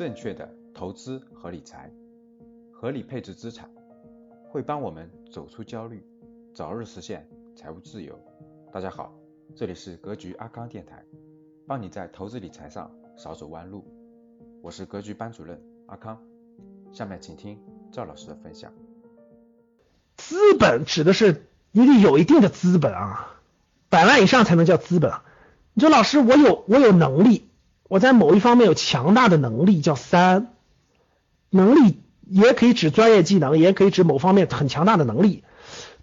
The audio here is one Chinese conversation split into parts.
正确的投资和理财，合理配置资产，会帮我们走出焦虑，早日实现财务自由。大家好，这里是格局阿康电台，帮你在投资理财上少走弯路。我是格局班主任阿康，下面请听赵老师的分享。资本指的是你得有一定的资本啊，百万以上才能叫资本。你说老师，我有我有能力。我在某一方面有强大的能力，叫三。能力也可以指专业技能，也可以指某方面很强大的能力。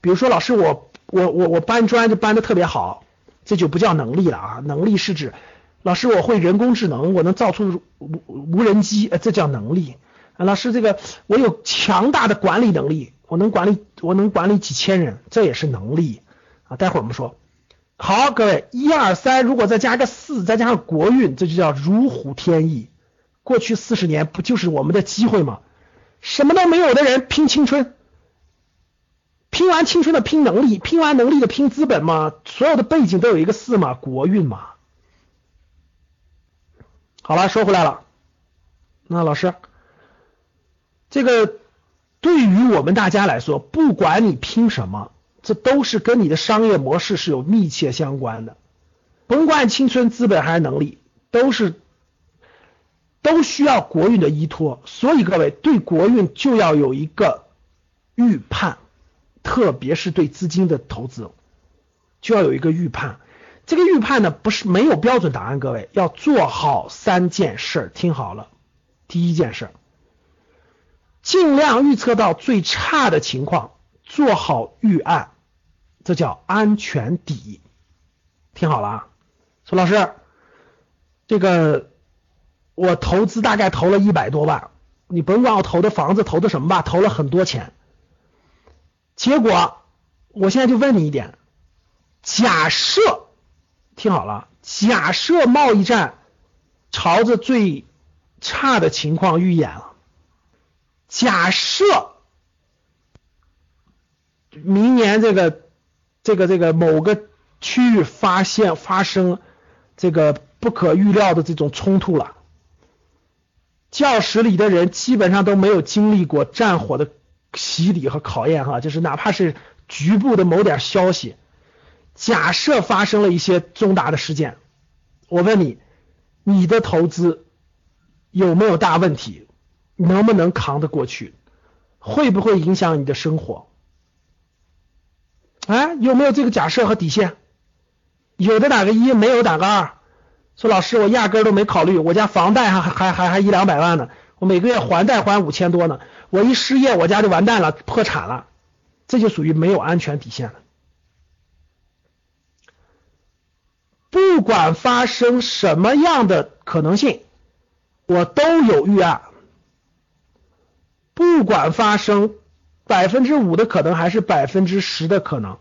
比如说，老师，我我我我搬砖就搬的特别好，这就不叫能力了啊。能力是指，老师我会人工智能，我能造出无无人机，呃这叫能力。老师，这个我有强大的管理能力，我能管理我能管理几千人，这也是能力啊。待会儿我们说。好，各位，一二三，如果再加个四，再加上国运，这就叫如虎添翼。过去四十年不就是我们的机会吗？什么都没有的人拼青春，拼完青春的拼能力，拼完能力的拼资本嘛。所有的背景都有一个四嘛，国运嘛。好了，说回来了，那老师，这个对于我们大家来说，不管你拼什么。这都是跟你的商业模式是有密切相关的，甭管青春、资本还是能力，都是都需要国运的依托。所以各位对国运就要有一个预判，特别是对资金的投资，就要有一个预判。这个预判呢，不是没有标准答案，各位要做好三件事，听好了。第一件事，尽量预测到最差的情况，做好预案。这叫安全底，听好了啊，说老师，这个我投资大概投了一百多万，你甭管我投的房子投的什么吧，投了很多钱，结果我现在就问你一点，假设听好了，假设贸易战朝着最差的情况预演了，假设明年这个。这个这个某个区域发现发生这个不可预料的这种冲突了，教室里的人基本上都没有经历过战火的洗礼和考验哈，就是哪怕是局部的某点消息，假设发生了一些重大的事件，我问你，你的投资有没有大问题？能不能扛得过去？会不会影响你的生活？哎，有没有这个假设和底线？有的打个一，没有打个二。说老师，我压根都没考虑，我家房贷还还还还一两百万呢，我每个月还贷还五千多呢，我一失业，我家就完蛋了，破产了，这就属于没有安全底线了。不管发生什么样的可能性，我都有预案。不管发生。百分之五的可能还是百分之十的可能，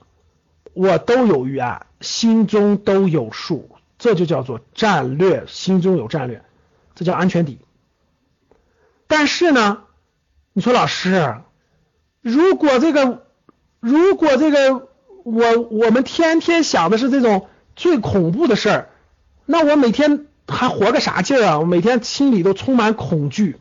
我都有预案，心中都有数，这就叫做战略，心中有战略，这叫安全底。但是呢，你说老师，如果这个，如果这个，我我们天天想的是这种最恐怖的事儿，那我每天还活个啥劲儿啊？我每天心里都充满恐惧。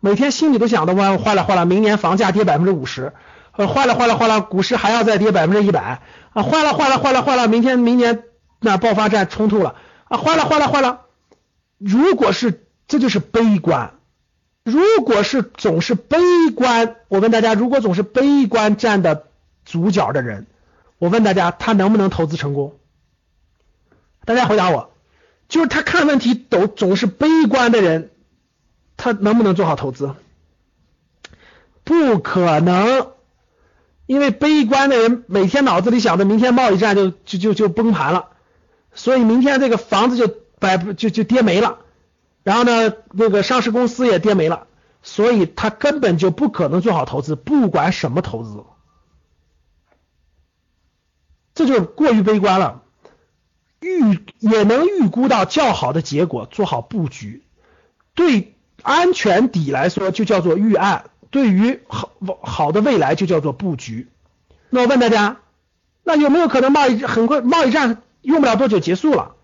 每天心里都想的哇，坏了坏了，明年房价跌百分之五十，呃，坏了坏了坏了，股市还要再跌百分之一百啊，坏了坏了坏了坏了，明天明年那爆发战冲突了啊，坏了坏了坏了。如果是这就是悲观，如果是总是悲观，我问大家，如果总是悲观占的主角的人，我问大家，他能不能投资成功？大家回答我，就是他看问题都总是悲观的人。他能不能做好投资？不可能，因为悲观的人每天脑子里想着明天贸易战就就就就崩盘了，所以明天这个房子就百就就跌没了，然后呢，那个上市公司也跌没了，所以他根本就不可能做好投资，不管什么投资，这就过于悲观了。预也能预估到较好的结果，做好布局，对。安全底来说就叫做预案，对于好好的未来就叫做布局。那我问大家，那有没有可能贸易很快贸易战用不了多久结束了，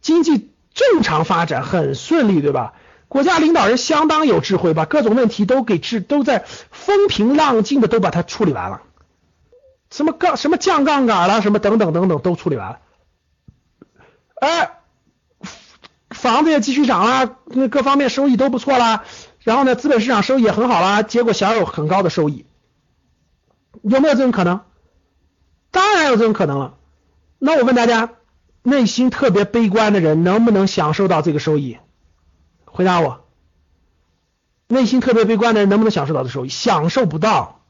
经济正常发展很顺利，对吧？国家领导人相当有智慧，把各种问题都给治，都在风平浪静的都把它处理完了。什么杠什么降杠杆了，什么等等等等都处理完了。哎，房子也继续涨了，那各方面收益都不错啦。然后呢，资本市场收益也很好啦，结果享有很高的收益，有没有这种可能？当然有这种可能了。那我问大家，内心特别悲观的人能不能享受到这个收益？回答我，内心特别悲观的人能不能享受到这收益？享受不到，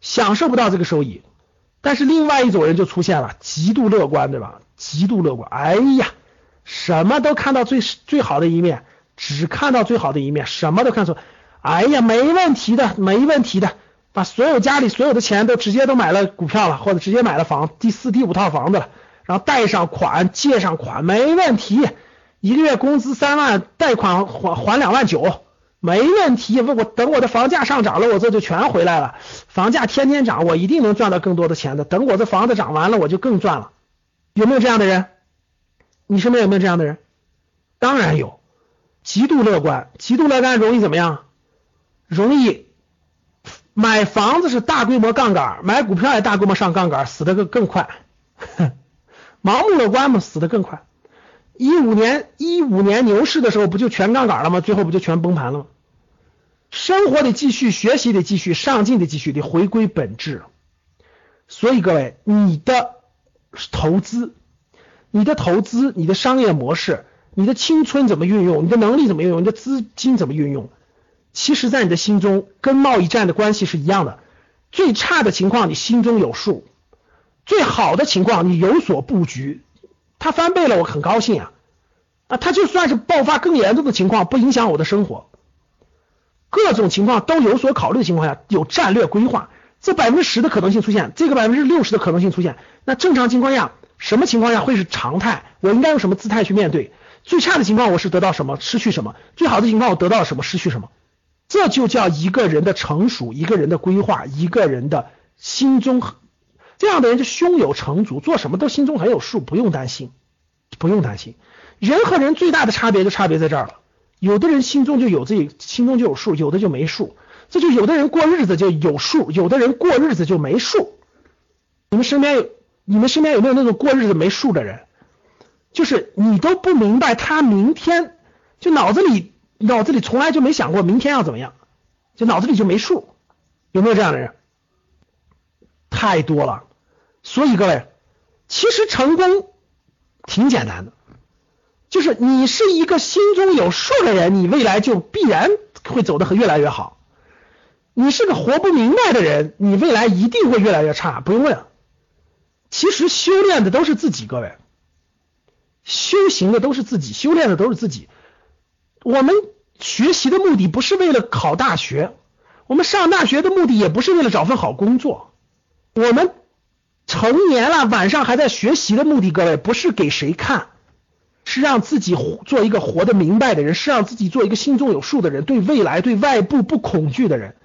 享受不到这个收益。但是另外一种人就出现了，极度乐观，对吧？极度乐观，哎呀，什么都看到最最好的一面。只看到最好的一面，什么都看错。哎呀，没问题的，没问题的，把所有家里所有的钱都直接都买了股票了，或者直接买了房，第四、第五套房子了，然后贷上款，借上款，没问题。一个月工资三万，贷款还还两万九，没问题。我我等我的房价上涨了，我这就全回来了。房价天天涨，我一定能赚到更多的钱的。等我这房子涨完了，我就更赚了。有没有这样的人？你身边有没有这样的人？当然有。极度乐观，极度乐观容易怎么样？容易买房子是大规模杠杆，买股票也大规模上杠杆，死的更更快。盲目乐观嘛，死的更快。一五年一五年牛市的时候，不就全杠杆了吗？最后不就全崩盘了吗？生活得继续，学习得继续，上进得继续，得回归本质。所以各位，你的投资，你的投资，你的商业模式。你的青春怎么运用？你的能力怎么运用？你的资金怎么运用？其实，在你的心中，跟贸易战的关系是一样的。最差的情况，你心中有数；最好的情况，你有所布局。它翻倍了，我很高兴啊！啊，它就算是爆发更严重的情况，不影响我的生活。各种情况都有所考虑的情况下，有战略规划。这百分之十的可能性出现，这个百分之六十的可能性出现。那正常情况下，什么情况下会是常态？我应该用什么姿态去面对？最差的情况我是得到什么失去什么，最好的情况我得到什么失去什么，这就叫一个人的成熟，一个人的规划，一个人的心中这样的人就胸有成竹，做什么都心中很有数，不用担心，不用担心。人和人最大的差别就差别在这儿了，有的人心中就有自己心中就有数，有的就没数，这就有的人过日子就有数，有的人过日子就没数。你们身边有你们身边有没有那种过日子没数的人？就是你都不明白他明天就脑子里脑子里从来就没想过明天要怎么样，就脑子里就没数，有没有这样的人？太多了。所以各位，其实成功挺简单的，就是你是一个心中有数的人，你未来就必然会走得越来越好。你是个活不明白的人，你未来一定会越来越差。不用问，其实修炼的都是自己，各位。修行的都是自己，修炼的都是自己。我们学习的目的不是为了考大学，我们上大学的目的也不是为了找份好工作。我们成年了，晚上还在学习的目的，各位不是给谁看，是让自己做一个活得明白的人，是让自己做一个心中有数的人，对未来、对外部不恐惧的人。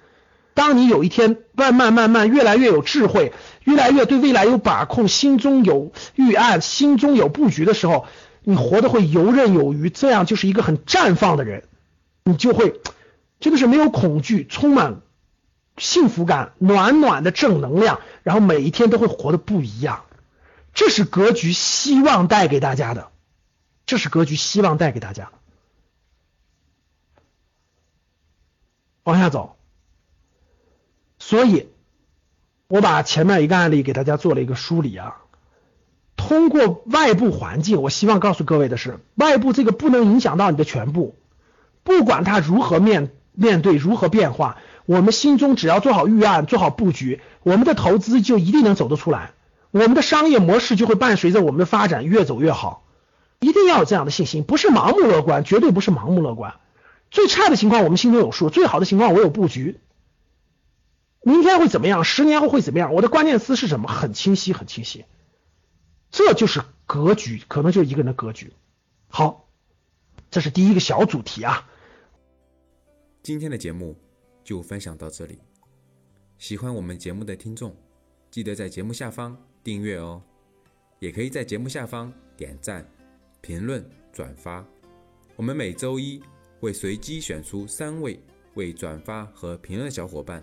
当你有一天慢慢慢慢越来越有智慧，越来越对未来有把控，心中有预案，心中有布局的时候，你活得会游刃有余，这样就是一个很绽放的人，你就会真的是没有恐惧，充满幸福感，暖暖的正能量，然后每一天都会活得不一样。这是格局希望带给大家的，这是格局希望带给大家。往下走。所以，我把前面一个案例给大家做了一个梳理啊。通过外部环境，我希望告诉各位的是，外部这个不能影响到你的全部，不管它如何面面对，如何变化，我们心中只要做好预案，做好布局，我们的投资就一定能走得出来，我们的商业模式就会伴随着我们的发展越走越好。一定要有这样的信心，不是盲目乐观，绝对不是盲目乐观。最差的情况我们心中有数，最好的情况我有布局。明天会怎么样？十年后会怎么样？我的关键词是什么？很清晰，很清晰。这就是格局，可能就是一个人的格局。好，这是第一个小主题啊。今天的节目就分享到这里。喜欢我们节目的听众，记得在节目下方订阅哦，也可以在节目下方点赞、评论、转发。我们每周一。会随机选出三位为转发和评论的小伙伴，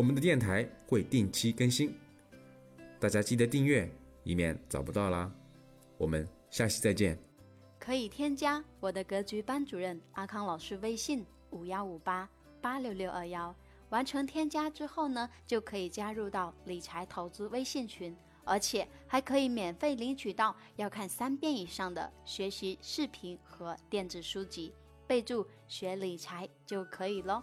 我们的电台会定期更新，大家记得订阅，以免找不到啦。我们下期再见。可以添加我的格局班主任阿康老师微信五幺五八八六六二幺，完成添加之后呢，就可以加入到理财投资微信群。而且还可以免费领取到要看三遍以上的学习视频和电子书籍，备注学理财就可以喽。